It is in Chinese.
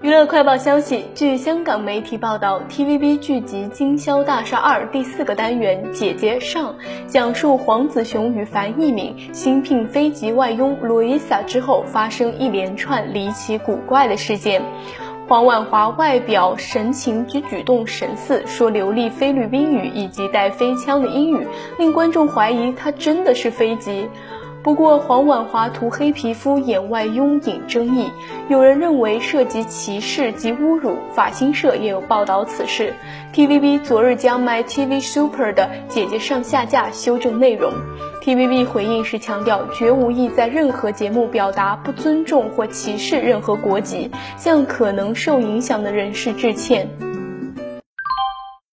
娱乐快报消息：据香港媒体报道，TVB 剧集《经销大厦二》第四个单元《姐姐上》，讲述黄子雄与樊一敏新聘飞机外佣路易莎之后，发生一连串离奇古怪的事件。黄婉华外表神情及举动神似，说流利菲律宾语以及带飞腔的英语，令观众怀疑她真的是飞机。不过，黄婉华涂黑皮肤眼外拥引争议，有人认为涉及歧视及侮辱。法新社也有报道此事。TVB 昨日将 My TV Super 的姐姐上下架，修正内容。TVB 回应时强调，绝无意在任何节目表达不尊重或歧视任何国籍，向可能受影响的人士致歉。